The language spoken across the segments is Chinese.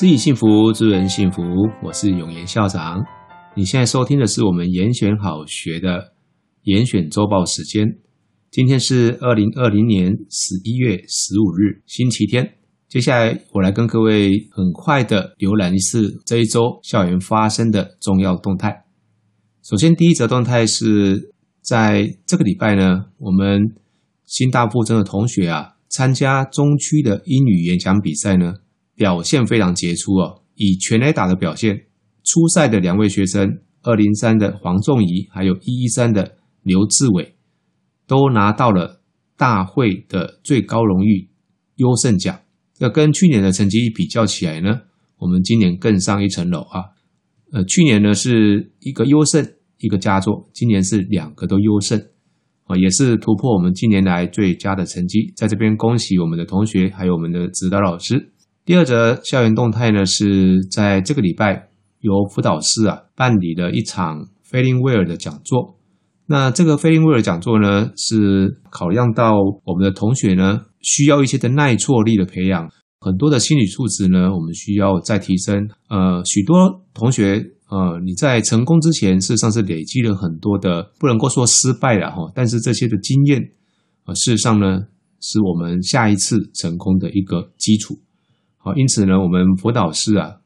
自己幸福，助人幸福。我是永言校长。你现在收听的是我们严选好学的严选周报时间。今天是二零二零年十一月十五日，星期天。接下来，我来跟各位很快的浏览一次这一周校园发生的重要动态。首先，第一则动态是在这个礼拜呢，我们新大附中的同学啊，参加中区的英语演讲比赛呢。表现非常杰出哦，以全垒打的表现，初赛的两位学生二零三的黄仲仪，还有一一三的刘志伟，都拿到了大会的最高荣誉优胜奖。这跟去年的成绩比较起来呢，我们今年更上一层楼啊。呃，去年呢是一个优胜一个佳作，今年是两个都优胜啊，也是突破我们近年来最佳的成绩。在这边恭喜我们的同学，还有我们的指导老师。第二则校园动态呢，是在这个礼拜由辅导室啊办理了一场 Feeling Well 的讲座。那这个 Feeling Well 讲座呢，是考量到我们的同学呢需要一些的耐挫力的培养，很多的心理素质呢，我们需要再提升。呃，许多同学呃你在成功之前，事实上是累积了很多的，不能够说失败了哈，但是这些的经验呃，事实上呢，是我们下一次成功的一个基础。好，因此呢，我们辅导室啊，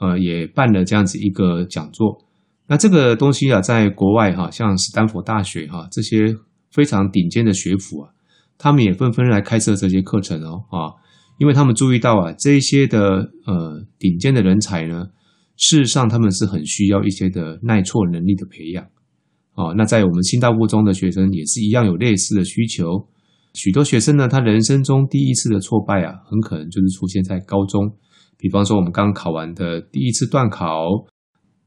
呃，也办了这样子一个讲座。那这个东西啊，在国外哈，像斯坦福大学哈这些非常顶尖的学府啊，他们也纷纷来开设这些课程哦，啊，因为他们注意到啊，这些的呃顶尖的人才呢，事实上他们是很需要一些的耐挫能力的培养。哦，那在我们新大附中的学生也是一样有类似的需求。许多学生呢，他人生中第一次的挫败啊，很可能就是出现在高中。比方说，我们刚考完的第一次段考，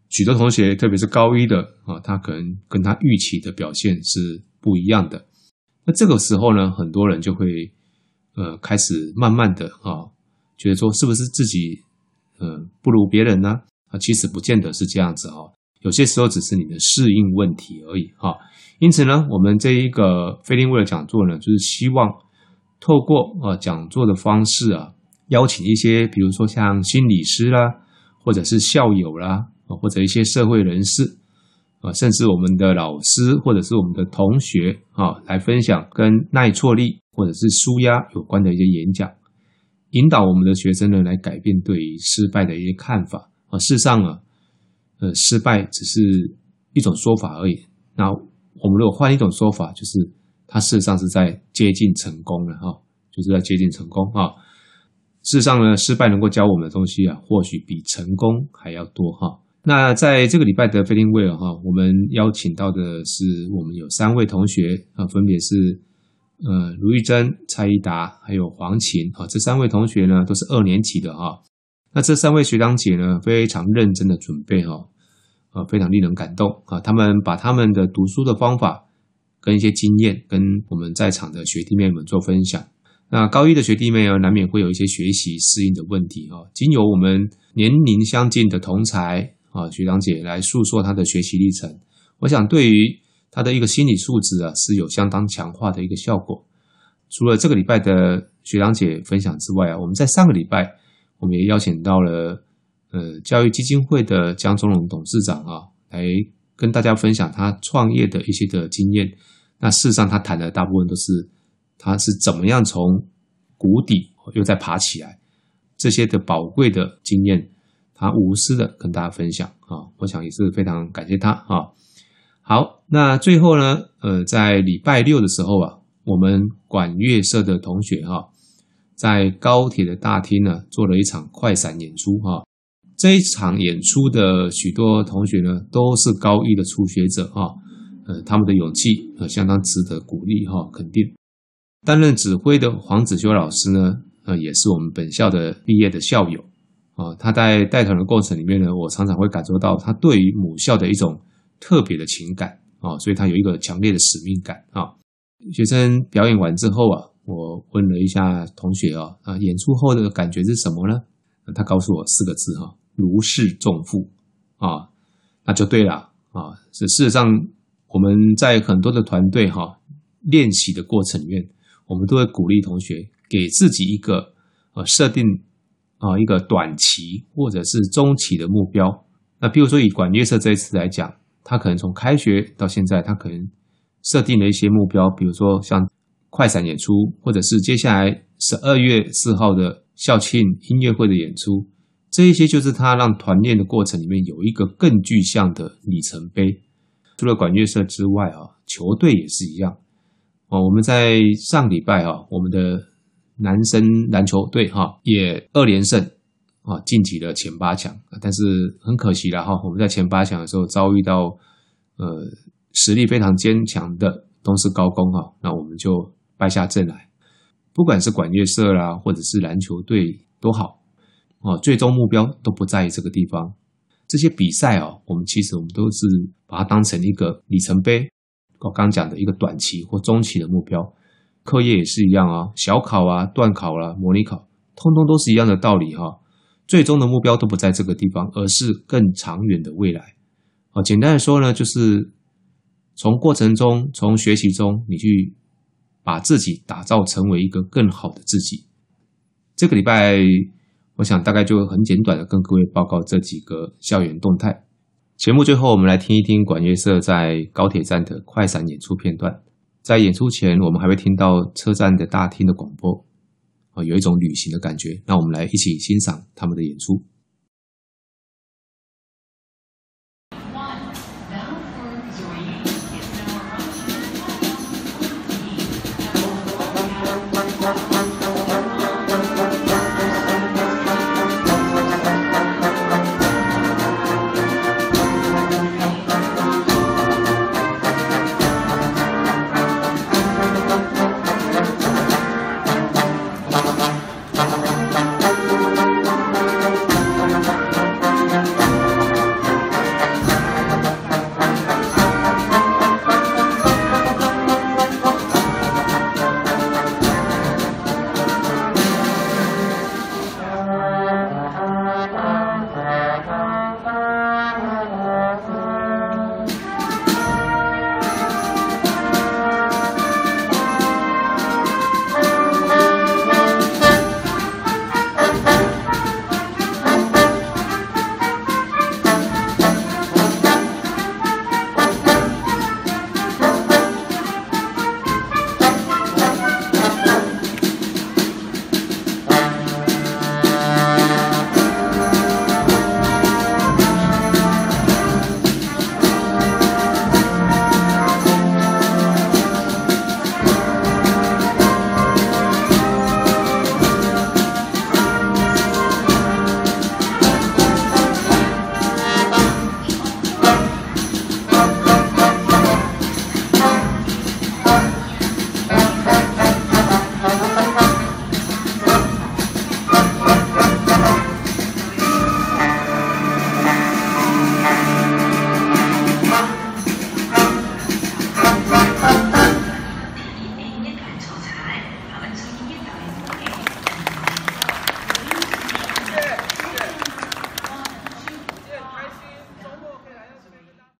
许多同学，特别是高一的啊，他可能跟他预期的表现是不一样的。那这个时候呢，很多人就会呃开始慢慢的啊，觉得说是不是自己呃不如别人呢？啊，其实不见得是这样子哈。有些时候只是你的适应问题而已哈，因此呢，我们这一个 Feeling Well 讲座呢，就是希望透过呃讲座的方式啊，邀请一些比如说像心理师啦，或者是校友啦，或者一些社会人士啊，甚至我们的老师或者是我们的同学啊，来分享跟耐挫力或者是舒压有关的一些演讲，引导我们的学生呢，来改变对于失败的一些看法啊。事实上啊。呃，失败只是一种说法而已。那我们如果换一种说法，就是它事实上是在接近成功了哈，就是在接近成功哈。事实上呢，失败能够教我们的东西啊，或许比成功还要多哈。那在这个礼拜的 Feeling Well 哈，我们邀请到的是我们有三位同学啊，分别是呃卢玉珍、蔡一达还有黄琴啊，这三位同学呢都是二年级的哈。那这三位学长姐呢，非常认真的准备哈，啊，非常令人感动啊！他们把他们的读书的方法跟一些经验，跟我们在场的学弟妹们做分享。那高一的学弟妹呢，难免会有一些学习适应的问题啊。经由我们年龄相近的同才啊，学长姐来诉说他的学习历程，我想对于他的一个心理素质啊，是有相当强化的一个效果。除了这个礼拜的学长姐分享之外啊，我们在上个礼拜。我们也邀请到了呃教育基金会的江忠龙董事长啊，来跟大家分享他创业的一些的经验。那事实上，他谈的大部分都是他是怎么样从谷底又再爬起来，这些的宝贵的经验，他无私的跟大家分享啊。我想也是非常感谢他啊。好，那最后呢，呃，在礼拜六的时候啊，我们管乐社的同学哈。在高铁的大厅呢，做了一场快闪演出哈。这一场演出的许多同学呢，都是高一的初学者哈。呃，他们的勇气呃相当值得鼓励哈，肯定。担任指挥的黄子修老师呢，呃，也是我们本校的毕业的校友啊。他在带团的过程里面呢，我常常会感受到他对于母校的一种特别的情感啊，所以他有一个强烈的使命感啊。学生表演完之后啊。我问了一下同学啊，啊，演出后的感觉是什么呢？他告诉我四个字哈，如释重负啊，那就对了啊。是事实上，我们在很多的团队哈练习的过程里面，我们都会鼓励同学给自己一个呃设定啊一个短期或者是中期的目标。那比如说以管乐社这一次来讲，他可能从开学到现在，他可能设定了一些目标，比如说像快闪演出，或者是接下来十二月四号的校庆音乐会的演出，这一些就是他让团练的过程里面有一个更具象的里程碑。除了管乐社之外啊，球队也是一样哦。我们在上礼拜啊，我们的男生篮球队哈也二连胜啊，晋级了前八强。但是很可惜了哈，我们在前八强的时候遭遇到呃实力非常坚强的东势高工哈，那我们就败下阵来。不管是管乐社啦，或者是篮球队都好哦，最终目标都不在于这个地方。这些比赛哦，我们其实我们都是把它当成一个里程碑。我刚讲的一个短期或中期的目标，课业也是一样啊，小考啊、段考啦、模拟考，通通都是一样的道理哈。最终的目标都不在这个地方，而是更长远的未来。啊，简单的说呢，就是从过程中、从学习中，你去把自己打造成为一个更好的自己。这个礼拜。我想大概就很简短的跟各位报告这几个校园动态。节目最后，我们来听一听管乐社在高铁站的快闪演出片段。在演出前，我们还会听到车站的大厅的广播，啊有一种旅行的感觉。那我们来一起欣赏他们的演出。